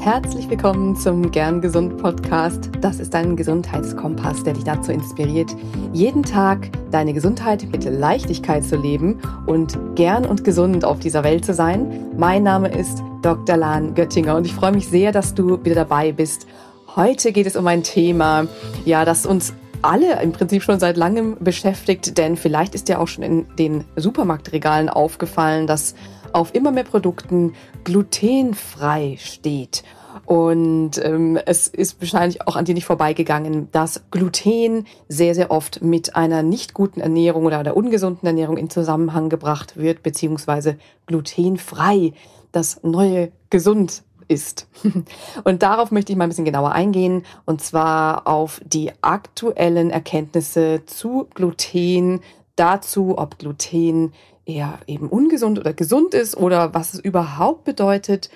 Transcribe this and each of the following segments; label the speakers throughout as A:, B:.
A: Herzlich willkommen zum Gern Gesund Podcast. Das ist ein Gesundheitskompass, der dich dazu inspiriert, jeden Tag deine Gesundheit mit Leichtigkeit zu leben und gern und gesund auf dieser Welt zu sein. Mein Name ist Dr. Lahn Göttinger und ich freue mich sehr, dass du wieder dabei bist. Heute geht es um ein Thema, ja, das uns alle im Prinzip schon seit langem beschäftigt, denn vielleicht ist dir auch schon in den Supermarktregalen aufgefallen, dass auf immer mehr Produkten glutenfrei steht. Und ähm, es ist wahrscheinlich auch an dir nicht vorbeigegangen, dass Gluten sehr, sehr oft mit einer nicht guten Ernährung oder einer ungesunden Ernährung in Zusammenhang gebracht wird, beziehungsweise glutenfrei, das neue gesund ist. Und darauf möchte ich mal ein bisschen genauer eingehen, und zwar auf die aktuellen Erkenntnisse zu Gluten, dazu, ob Gluten eher eben ungesund oder gesund ist oder was es überhaupt bedeutet.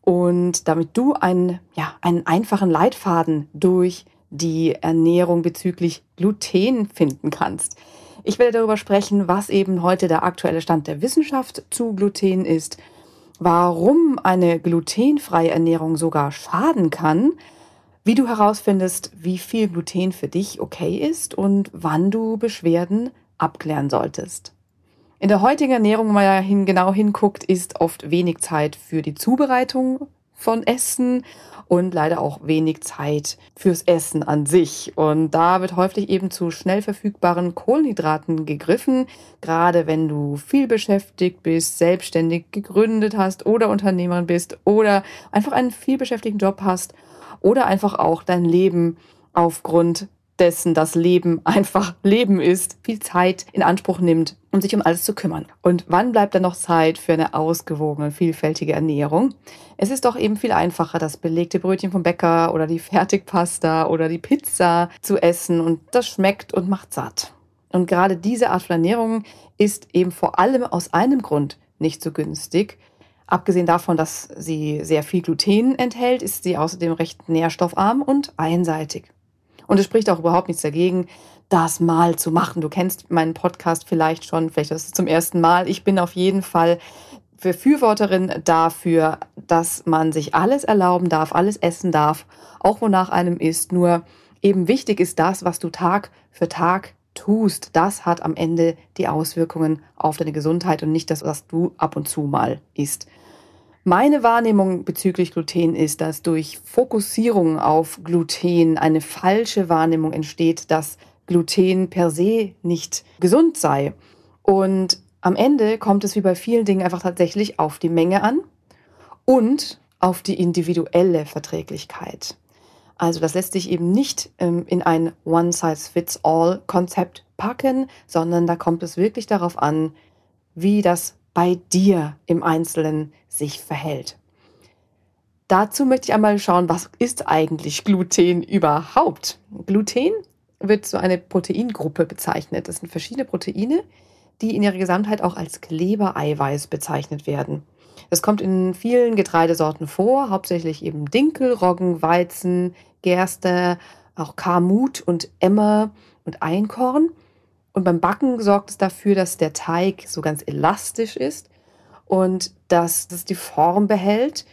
A: Und damit du einen, ja, einen einfachen Leitfaden durch die Ernährung bezüglich Gluten finden kannst. Ich werde darüber sprechen, was eben heute der aktuelle Stand der Wissenschaft zu Gluten ist, warum eine glutenfreie Ernährung sogar schaden kann, wie du herausfindest, wie viel Gluten für dich okay ist und wann du Beschwerden abklären solltest. In der heutigen Ernährung, wenn man hin, genau hinguckt, ist oft wenig Zeit für die Zubereitung von Essen und leider auch wenig Zeit fürs Essen an sich. Und da wird häufig eben zu schnell verfügbaren Kohlenhydraten gegriffen, gerade wenn du viel beschäftigt bist, selbstständig gegründet hast oder Unternehmer bist oder einfach einen viel beschäftigten Job hast oder einfach auch dein Leben aufgrund dessen das Leben einfach Leben ist, viel Zeit in Anspruch nimmt, um sich um alles zu kümmern. Und wann bleibt dann noch Zeit für eine ausgewogene, vielfältige Ernährung? Es ist doch eben viel einfacher, das belegte Brötchen vom Bäcker oder die Fertigpasta oder die Pizza zu essen und das schmeckt und macht satt. Und gerade diese Art von Ernährung ist eben vor allem aus einem Grund nicht so günstig. Abgesehen davon, dass sie sehr viel Gluten enthält, ist sie außerdem recht nährstoffarm und einseitig. Und es spricht auch überhaupt nichts dagegen, das mal zu machen. Du kennst meinen Podcast vielleicht schon, vielleicht ist es zum ersten Mal. Ich bin auf jeden Fall Befürworterin dafür, dass man sich alles erlauben darf, alles essen darf, auch wonach einem ist. Nur eben wichtig ist das, was du Tag für Tag tust. Das hat am Ende die Auswirkungen auf deine Gesundheit und nicht das, was du ab und zu mal isst. Meine Wahrnehmung bezüglich Gluten ist, dass durch Fokussierung auf Gluten eine falsche Wahrnehmung entsteht, dass Gluten per se nicht gesund sei. Und am Ende kommt es wie bei vielen Dingen einfach tatsächlich auf die Menge an und auf die individuelle Verträglichkeit. Also das lässt sich eben nicht ähm, in ein One-Size-Fits-All-Konzept packen, sondern da kommt es wirklich darauf an, wie das bei dir im Einzelnen sich verhält. Dazu möchte ich einmal schauen, was ist eigentlich Gluten überhaupt? Gluten wird so eine Proteingruppe bezeichnet. Das sind verschiedene Proteine, die in ihrer Gesamtheit auch als Klebereiweiß bezeichnet werden. Es kommt in vielen Getreidesorten vor, hauptsächlich eben Dinkel, Roggen, Weizen, Gerste, auch Kamut und Emmer und Einkorn. Und beim Backen sorgt es dafür, dass der Teig so ganz elastisch ist und dass das die Form behält,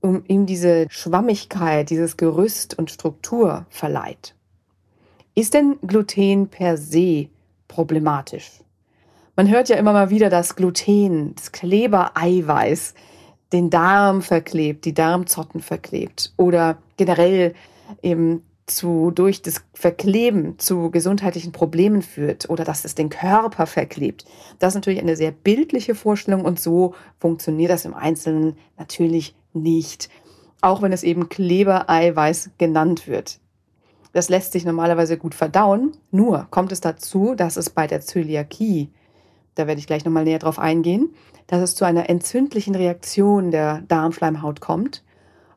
A: um ihm diese Schwammigkeit, dieses Gerüst und Struktur verleiht. Ist denn Gluten per se problematisch? Man hört ja immer mal wieder, dass Gluten, das Klebereiweiß, den Darm verklebt, die Darmzotten verklebt oder generell eben zu, durch das Verkleben zu gesundheitlichen Problemen führt oder dass es den Körper verklebt. Das ist natürlich eine sehr bildliche Vorstellung und so funktioniert das im Einzelnen natürlich nicht. Auch wenn es eben Klebereiweiß genannt wird. Das lässt sich normalerweise gut verdauen, nur kommt es dazu, dass es bei der Zöliakie, da werde ich gleich nochmal näher drauf eingehen, dass es zu einer entzündlichen Reaktion der Darmschleimhaut kommt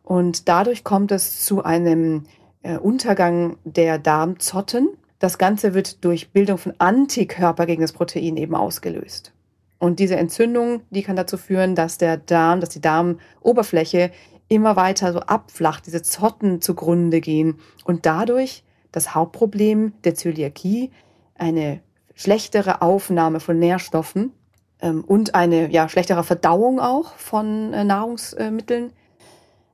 A: und dadurch kommt es zu einem äh, Untergang der Darmzotten. Das Ganze wird durch Bildung von Antikörper gegen das Protein eben ausgelöst. Und diese Entzündung, die kann dazu führen, dass der Darm, dass die Darmoberfläche immer weiter so abflacht, diese Zotten zugrunde gehen und dadurch das Hauptproblem der Zöliakie, eine schlechtere Aufnahme von Nährstoffen ähm, und eine ja, schlechtere Verdauung auch von äh, Nahrungsmitteln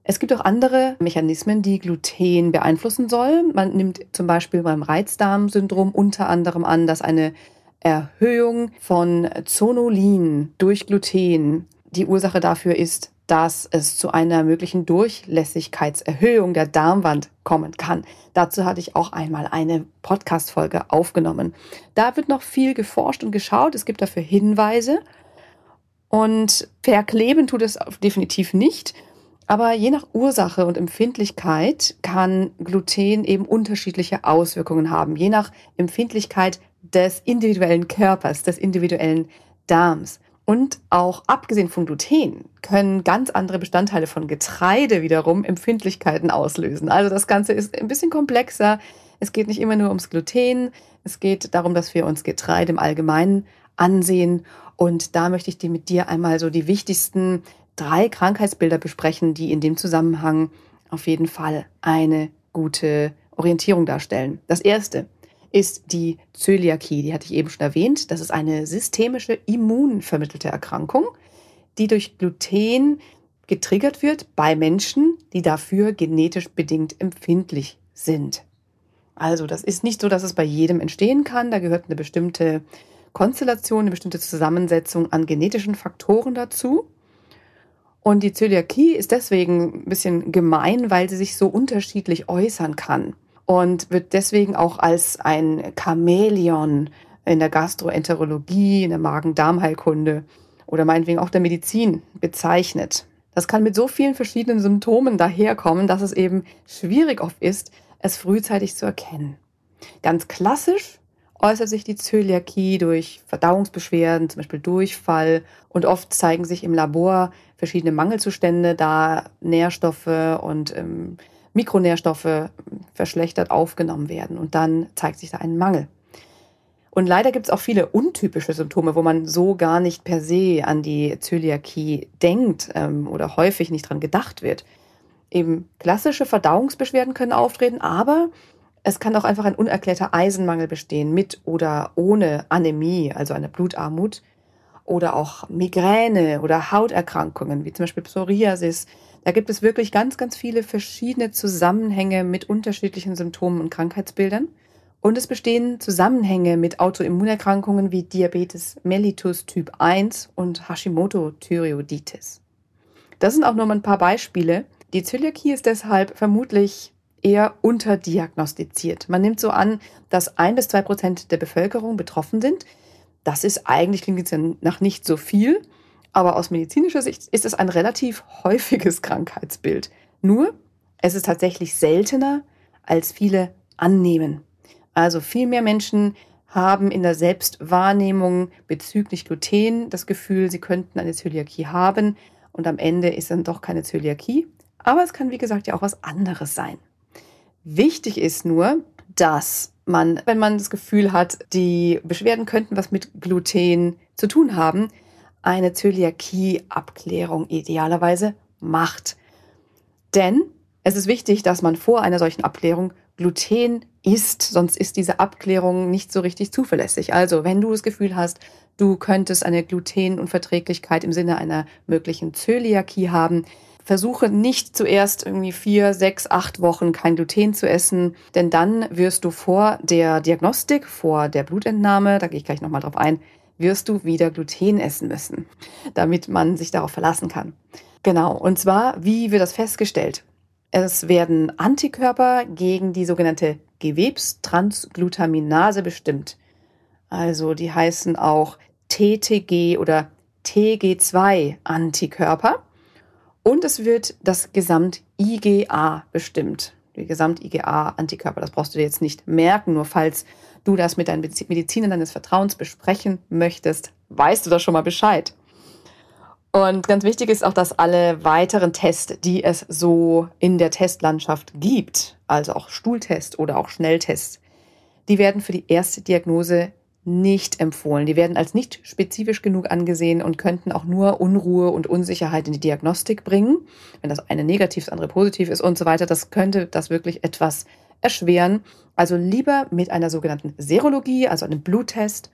A: Es gibt auch andere Mechanismen, die Gluten beeinflussen sollen. Man nimmt zum Beispiel beim Reizdarmsyndrom unter anderem an, dass eine Erhöhung von Zonulin durch Gluten die Ursache dafür ist, dass es zu einer möglichen Durchlässigkeitserhöhung der Darmwand kommen kann. Dazu hatte ich auch einmal eine Podcast-Folge aufgenommen. Da wird noch viel geforscht und geschaut. Es gibt dafür Hinweise. Und verkleben tut es definitiv nicht. Aber je nach Ursache und Empfindlichkeit kann Gluten eben unterschiedliche Auswirkungen haben. Je nach Empfindlichkeit des individuellen Körpers, des individuellen Darms. Und auch abgesehen von Gluten können ganz andere Bestandteile von Getreide wiederum Empfindlichkeiten auslösen. Also das Ganze ist ein bisschen komplexer. Es geht nicht immer nur ums Gluten. Es geht darum, dass wir uns Getreide im Allgemeinen ansehen. Und da möchte ich dir mit dir einmal so die wichtigsten drei Krankheitsbilder besprechen, die in dem Zusammenhang auf jeden Fall eine gute Orientierung darstellen. Das erste ist die Zöliakie. Die hatte ich eben schon erwähnt. Das ist eine systemische immunvermittelte Erkrankung, die durch Gluten getriggert wird bei Menschen, die dafür genetisch bedingt empfindlich sind. Also das ist nicht so, dass es bei jedem entstehen kann. Da gehört eine bestimmte Konstellation, eine bestimmte Zusammensetzung an genetischen Faktoren dazu. Und die Zöliakie ist deswegen ein bisschen gemein, weil sie sich so unterschiedlich äußern kann und wird deswegen auch als ein Chamäleon in der Gastroenterologie, in der Magen-Darm-Heilkunde oder meinetwegen auch der Medizin bezeichnet. Das kann mit so vielen verschiedenen Symptomen daherkommen, dass es eben schwierig oft ist, es frühzeitig zu erkennen. Ganz klassisch äußert sich die Zöliakie durch Verdauungsbeschwerden, zum Beispiel Durchfall und oft zeigen sich im Labor verschiedene Mangelzustände, da Nährstoffe und ähm, Mikronährstoffe verschlechtert aufgenommen werden und dann zeigt sich da ein Mangel. Und leider gibt es auch viele untypische Symptome, wo man so gar nicht per se an die Zöliakie denkt ähm, oder häufig nicht dran gedacht wird. Eben klassische Verdauungsbeschwerden können auftreten, aber es kann auch einfach ein unerklärter Eisenmangel bestehen, mit oder ohne Anämie, also eine Blutarmut, oder auch Migräne oder Hauterkrankungen, wie zum Beispiel Psoriasis, da gibt es wirklich ganz, ganz viele verschiedene Zusammenhänge mit unterschiedlichen Symptomen und Krankheitsbildern. Und es bestehen Zusammenhänge mit Autoimmunerkrankungen wie Diabetes mellitus Typ 1 und Hashimoto-Thyreoiditis. Das sind auch nur mal ein paar Beispiele. Die Zöliakie ist deshalb vermutlich eher unterdiagnostiziert. Man nimmt so an, dass ein bis zwei Prozent der Bevölkerung betroffen sind. Das ist eigentlich, klingt jetzt nach nicht so viel, aber aus medizinischer Sicht ist es ein relativ häufiges Krankheitsbild. Nur, es ist tatsächlich seltener, als viele annehmen. Also viel mehr Menschen haben in der Selbstwahrnehmung bezüglich Gluten das Gefühl, sie könnten eine Zöliakie haben und am Ende ist dann doch keine Zöliakie. Aber es kann, wie gesagt, ja auch was anderes sein. Wichtig ist nur, dass man, wenn man das Gefühl hat, die Beschwerden könnten was mit Gluten zu tun haben, eine Zöliakie-Abklärung idealerweise macht. Denn es ist wichtig, dass man vor einer solchen Abklärung Gluten isst, sonst ist diese Abklärung nicht so richtig zuverlässig. Also, wenn du das Gefühl hast, du könntest eine Glutenunverträglichkeit im Sinne einer möglichen Zöliakie haben, versuche nicht zuerst irgendwie vier, sechs, acht Wochen kein Gluten zu essen, denn dann wirst du vor der Diagnostik, vor der Blutentnahme, da gehe ich gleich nochmal drauf ein, wirst du wieder Gluten essen müssen, damit man sich darauf verlassen kann. Genau, und zwar, wie wird das festgestellt? Es werden Antikörper gegen die sogenannte Gewebstransglutaminase bestimmt. Also die heißen auch TTG oder TG2-Antikörper. Und es wird das Gesamt-IgA bestimmt. Die Gesamt-IgA-Antikörper, das brauchst du dir jetzt nicht merken, nur falls du das mit deinen Medizinern deines Vertrauens besprechen möchtest, weißt du da schon mal Bescheid. Und ganz wichtig ist auch, dass alle weiteren Tests, die es so in der Testlandschaft gibt, also auch Stuhltest oder auch Schnelltests, die werden für die erste Diagnose nicht empfohlen. Die werden als nicht spezifisch genug angesehen und könnten auch nur Unruhe und Unsicherheit in die Diagnostik bringen. Wenn das eine negativ, das andere positiv ist und so weiter, das könnte das wirklich etwas erschweren. Also lieber mit einer sogenannten Serologie, also einem Bluttest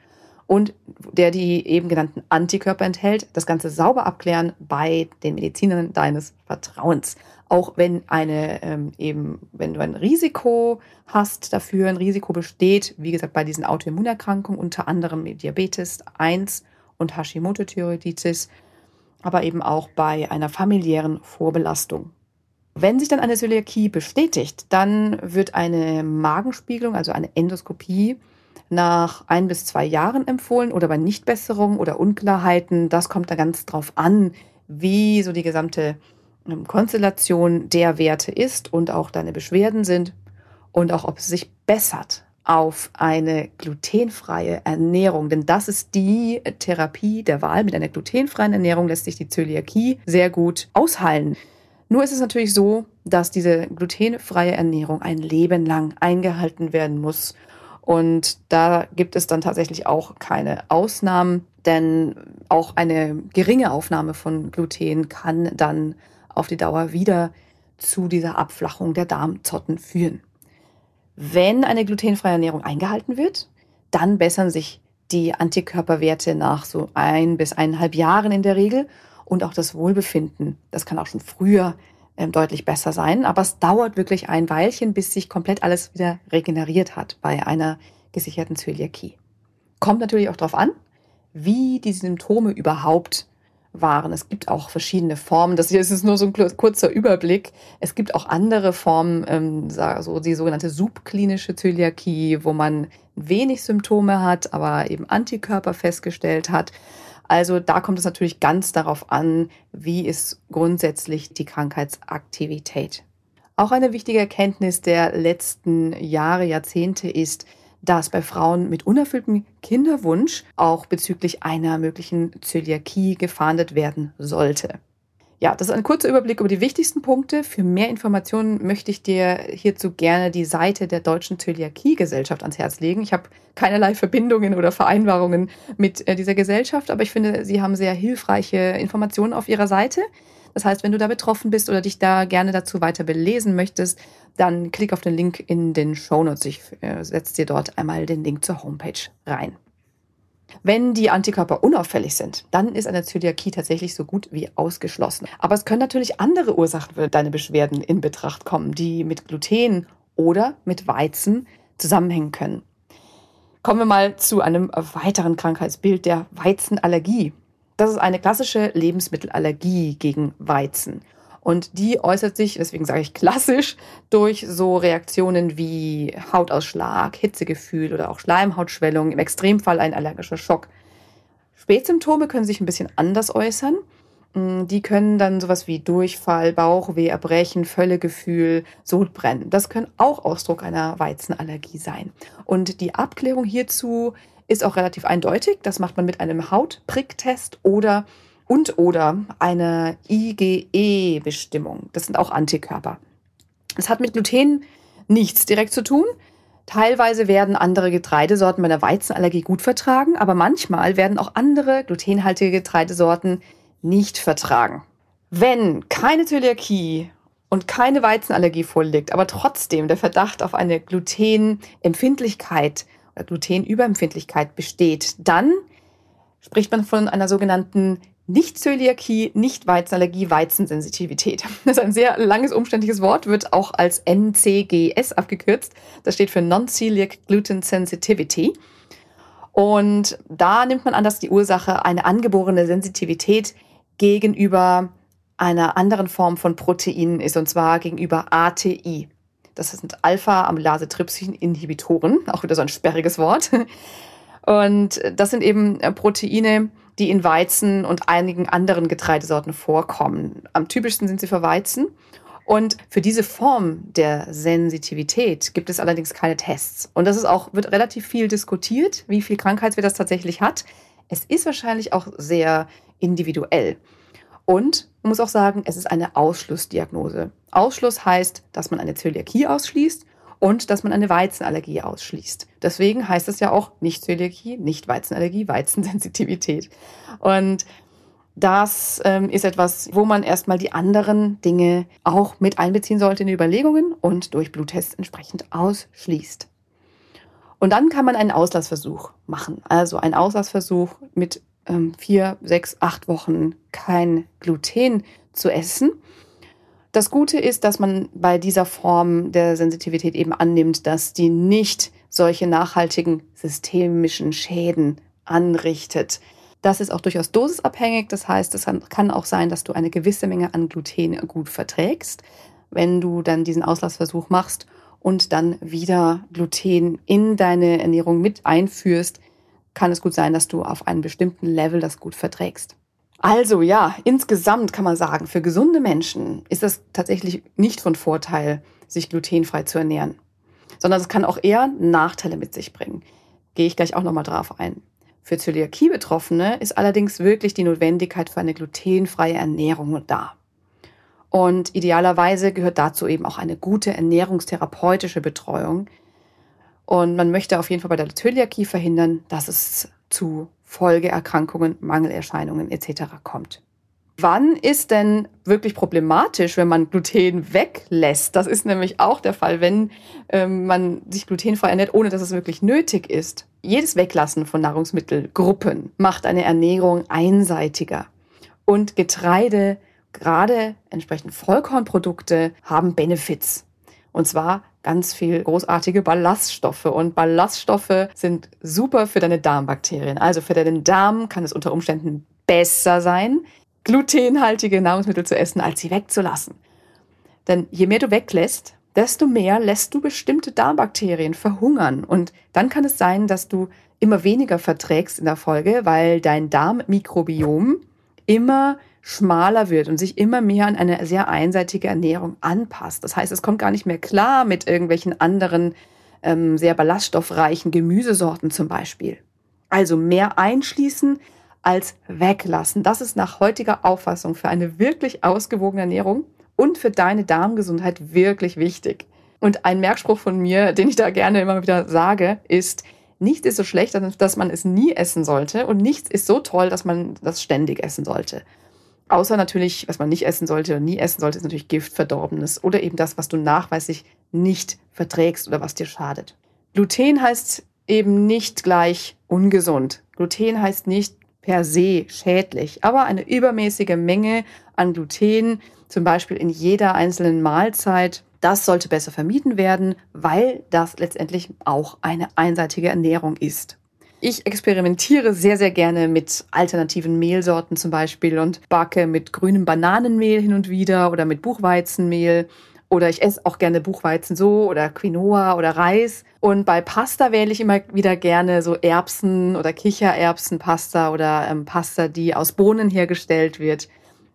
A: und der die eben genannten Antikörper enthält, das Ganze sauber abklären bei den Medizinern deines Vertrauens. Auch wenn eine ähm, eben, wenn du ein Risiko hast dafür, ein Risiko besteht, wie gesagt, bei diesen Autoimmunerkrankungen, unter anderem Diabetes 1 und Hashimoto-Thyreoiditis, aber eben auch bei einer familiären Vorbelastung. Wenn sich dann eine Zöliakie bestätigt, dann wird eine Magenspiegelung, also eine Endoskopie, nach ein bis zwei Jahren empfohlen oder bei Nichtbesserung oder Unklarheiten. Das kommt da ganz drauf an, wie so die gesamte Konstellation der Werte ist und auch deine Beschwerden sind und auch ob es sich bessert auf eine glutenfreie Ernährung. Denn das ist die Therapie der Wahl. Mit einer glutenfreien Ernährung lässt sich die Zöliakie sehr gut ausheilen. Nur ist es natürlich so, dass diese glutenfreie Ernährung ein Leben lang eingehalten werden muss. Und da gibt es dann tatsächlich auch keine Ausnahmen, denn auch eine geringe Aufnahme von Gluten kann dann auf die Dauer wieder zu dieser Abflachung der Darmzotten führen. Wenn eine glutenfreie Ernährung eingehalten wird, dann bessern sich die Antikörperwerte nach so ein bis eineinhalb Jahren in der Regel und auch das Wohlbefinden. Das kann auch schon früher ähm, deutlich besser sein. Aber es dauert wirklich ein Weilchen, bis sich komplett alles wieder regeneriert hat bei einer gesicherten Zöliakie. Kommt natürlich auch darauf an, wie die Symptome überhaupt waren. Es gibt auch verschiedene Formen. Das hier ist nur so ein kurzer Überblick. Es gibt auch andere Formen, ähm, so die sogenannte subklinische Zöliakie, wo man wenig Symptome hat, aber eben Antikörper festgestellt hat. Also da kommt es natürlich ganz darauf an, wie ist grundsätzlich die Krankheitsaktivität. Auch eine wichtige Erkenntnis der letzten Jahre, Jahrzehnte ist, dass bei Frauen mit unerfülltem Kinderwunsch auch bezüglich einer möglichen Zöliakie gefahndet werden sollte. Ja, das ist ein kurzer Überblick über die wichtigsten Punkte. Für mehr Informationen möchte ich dir hierzu gerne die Seite der Deutschen Zöliakie-Gesellschaft ans Herz legen. Ich habe keinerlei Verbindungen oder Vereinbarungen mit äh, dieser Gesellschaft, aber ich finde, sie haben sehr hilfreiche Informationen auf ihrer Seite. Das heißt, wenn du da betroffen bist oder dich da gerne dazu weiter belesen möchtest, dann klick auf den Link in den Show Notes. Ich äh, setze dir dort einmal den Link zur Homepage rein. Wenn die Antikörper unauffällig sind, dann ist eine Zöliakie tatsächlich so gut wie ausgeschlossen. Aber es können natürlich andere Ursachen für deine Beschwerden in Betracht kommen, die mit Gluten oder mit Weizen zusammenhängen können. Kommen wir mal zu einem weiteren Krankheitsbild der Weizenallergie. Das ist eine klassische Lebensmittelallergie gegen Weizen. Und die äußert sich, deswegen sage ich klassisch, durch so Reaktionen wie Hautausschlag, Hitzegefühl oder auch Schleimhautschwellung, im Extremfall ein allergischer Schock. Spätsymptome können sich ein bisschen anders äußern. Mm, die können dann sowas wie Durchfall, Bauchweh, Erbrechen, Völlegefühl, Sodbrennen. Das können auch Ausdruck einer Weizenallergie sein. Und die Abklärung hierzu ist auch relativ eindeutig. Das macht man mit einem Hautpricktest oder und oder eine IgE-Bestimmung. Das sind auch Antikörper. Es hat mit Gluten nichts direkt zu tun. Teilweise werden andere Getreidesorten bei der Weizenallergie gut vertragen, aber manchmal werden auch andere glutenhaltige Getreidesorten nicht vertragen. Wenn keine Zöliakie und keine Weizenallergie vorliegt, aber trotzdem der Verdacht auf eine Glutenempfindlichkeit Glutenüberempfindlichkeit besteht, dann spricht man von einer sogenannten nicht-Zöliakie, Nicht-Weizenallergie, Weizensensitivität. Das ist ein sehr langes, umständliches Wort, wird auch als NCGS abgekürzt. Das steht für Non-Celiac Gluten Sensitivity. Und da nimmt man an, dass die Ursache eine angeborene Sensitivität gegenüber einer anderen Form von Proteinen ist, und zwar gegenüber ATI. Das sind Alpha-Amylase-Trypsin-Inhibitoren, auch wieder so ein sperriges Wort. Und das sind eben Proteine, die in Weizen und einigen anderen Getreidesorten vorkommen. Am typischsten sind sie für Weizen. Und für diese Form der Sensitivität gibt es allerdings keine Tests. Und das ist auch, wird relativ viel diskutiert, wie viel Krankheitswert das tatsächlich hat. Es ist wahrscheinlich auch sehr individuell. Und man muss auch sagen, es ist eine Ausschlussdiagnose. Ausschluss heißt, dass man eine Zöliakie ausschließt und dass man eine Weizenallergie ausschließt. Deswegen heißt es ja auch nicht Zöliakie, nicht Weizenallergie, Weizensensitivität. Und das ähm, ist etwas, wo man erstmal die anderen Dinge auch mit einbeziehen sollte in die Überlegungen und durch Bluttests entsprechend ausschließt. Und dann kann man einen Auslassversuch machen. Also einen Auslassversuch mit ähm, vier, sechs, acht Wochen kein Gluten zu essen. Das Gute ist, dass man bei dieser Form der Sensitivität eben annimmt, dass die nicht solche nachhaltigen systemischen Schäden anrichtet. Das ist auch durchaus dosisabhängig. Das heißt, es kann auch sein, dass du eine gewisse Menge an Gluten gut verträgst, wenn du dann diesen Auslassversuch machst und dann wieder Gluten in deine Ernährung mit einführst, kann es gut sein, dass du auf einem bestimmten Level das gut verträgst. Also ja, insgesamt kann man sagen, für gesunde Menschen ist es tatsächlich nicht von Vorteil, sich glutenfrei zu ernähren, sondern es kann auch eher Nachteile mit sich bringen. Gehe ich gleich auch nochmal drauf ein. Für Zöliakie-Betroffene ist allerdings wirklich die Notwendigkeit für eine glutenfreie Ernährung da. Und idealerweise gehört dazu eben auch eine gute ernährungstherapeutische Betreuung. Und man möchte auf jeden Fall bei der Zöliakie verhindern, dass es zu Folgeerkrankungen, Mangelerscheinungen etc. kommt. Wann ist denn wirklich problematisch, wenn man Gluten weglässt? Das ist nämlich auch der Fall, wenn ähm, man sich glutenfrei ernährt, ohne dass es wirklich nötig ist. Jedes Weglassen von Nahrungsmittelgruppen macht eine Ernährung einseitiger. Und Getreide, gerade entsprechend Vollkornprodukte, haben Benefits. Und zwar ganz viel großartige Ballaststoffe. Und Ballaststoffe sind super für deine Darmbakterien. Also für deinen Darm kann es unter Umständen besser sein, glutenhaltige Nahrungsmittel zu essen, als sie wegzulassen. Denn je mehr du weglässt, desto mehr lässt du bestimmte Darmbakterien verhungern. Und dann kann es sein, dass du immer weniger verträgst in der Folge, weil dein Darmmikrobiom immer schmaler wird und sich immer mehr an eine sehr einseitige Ernährung anpasst. Das heißt, es kommt gar nicht mehr klar mit irgendwelchen anderen ähm, sehr ballaststoffreichen Gemüsesorten zum Beispiel. Also mehr einschließen als weglassen. Das ist nach heutiger Auffassung für eine wirklich ausgewogene Ernährung und für deine Darmgesundheit wirklich wichtig. Und ein Merkspruch von mir, den ich da gerne immer wieder sage, ist, nichts ist so schlecht, dass man es nie essen sollte und nichts ist so toll, dass man das ständig essen sollte. Außer natürlich, was man nicht essen sollte oder nie essen sollte, ist natürlich Gift, Verdorbenes oder eben das, was du nachweislich nicht verträgst oder was dir schadet. Gluten heißt eben nicht gleich ungesund. Gluten heißt nicht per se schädlich, aber eine übermäßige Menge an Gluten, zum Beispiel in jeder einzelnen Mahlzeit, das sollte besser vermieden werden, weil das letztendlich auch eine einseitige Ernährung ist. Ich experimentiere sehr, sehr gerne mit alternativen Mehlsorten zum Beispiel und backe mit grünem Bananenmehl hin und wieder oder mit Buchweizenmehl. Oder ich esse auch gerne Buchweizen so oder Quinoa oder Reis. Und bei Pasta wähle ich immer wieder gerne so Erbsen oder Kichererbsenpasta oder ähm, Pasta, die aus Bohnen hergestellt wird.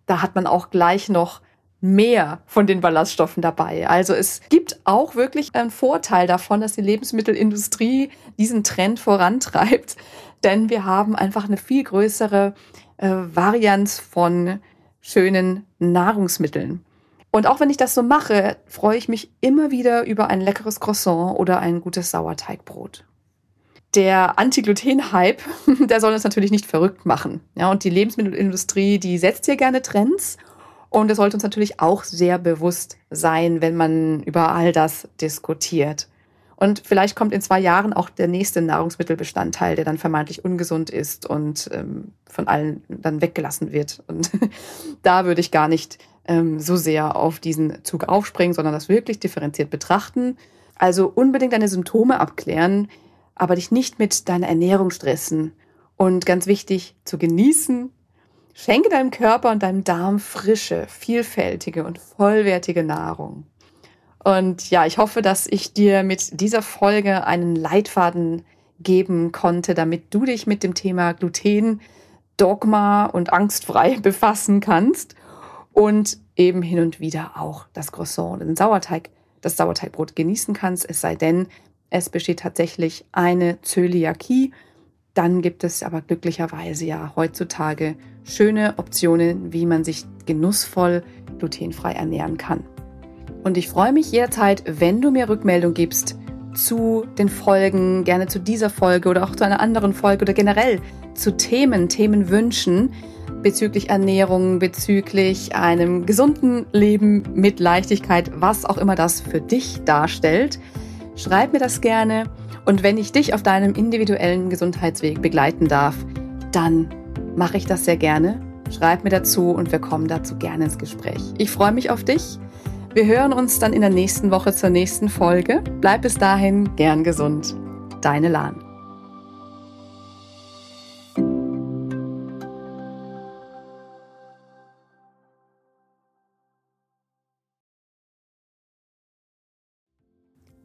A: Da hat man auch gleich noch mehr von den Ballaststoffen dabei. Also es gibt auch wirklich einen Vorteil davon, dass die Lebensmittelindustrie diesen Trend vorantreibt, denn wir haben einfach eine viel größere äh, Varianz von schönen Nahrungsmitteln. Und auch wenn ich das so mache, freue ich mich immer wieder über ein leckeres Croissant oder ein gutes Sauerteigbrot. Der Anti-Gluten-Hype, der soll uns natürlich nicht verrückt machen. Ja, und die Lebensmittelindustrie, die setzt hier gerne Trends und es sollte uns natürlich auch sehr bewusst sein, wenn man über all das diskutiert. Und vielleicht kommt in zwei Jahren auch der nächste Nahrungsmittelbestandteil, der dann vermeintlich ungesund ist und ähm, von allen dann weggelassen wird. Und da würde ich gar nicht ähm, so sehr auf diesen Zug aufspringen, sondern das wirklich differenziert betrachten. Also unbedingt deine Symptome abklären, aber dich nicht mit deiner Ernährung stressen. Und ganz wichtig, zu genießen, Schenke deinem Körper und deinem Darm frische, vielfältige und vollwertige Nahrung. Und ja, ich hoffe, dass ich dir mit dieser Folge einen Leitfaden geben konnte, damit du dich mit dem Thema Gluten, Dogma und angstfrei befassen kannst und eben hin und wieder auch das Croissant und den Sauerteig, das Sauerteigbrot genießen kannst, es sei denn, es besteht tatsächlich eine Zöliakie, dann gibt es aber glücklicherweise ja heutzutage schöne Optionen, wie man sich genussvoll glutenfrei ernähren kann. Und ich freue mich jederzeit, wenn du mir Rückmeldung gibst zu den Folgen, gerne zu dieser Folge oder auch zu einer anderen Folge oder generell zu Themen, Themenwünschen bezüglich Ernährung, bezüglich einem gesunden Leben mit Leichtigkeit, was auch immer das für dich darstellt. Schreib mir das gerne Und wenn ich dich auf deinem individuellen Gesundheitsweg begleiten darf, dann mache ich das sehr gerne. Schreib mir dazu und wir kommen dazu gerne ins Gespräch. Ich freue mich auf dich. Wir hören uns dann in der nächsten Woche zur nächsten Folge. Bleib bis dahin gern gesund. Deine Lahn.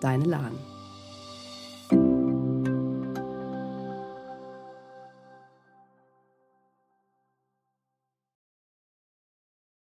A: Deine Lahn.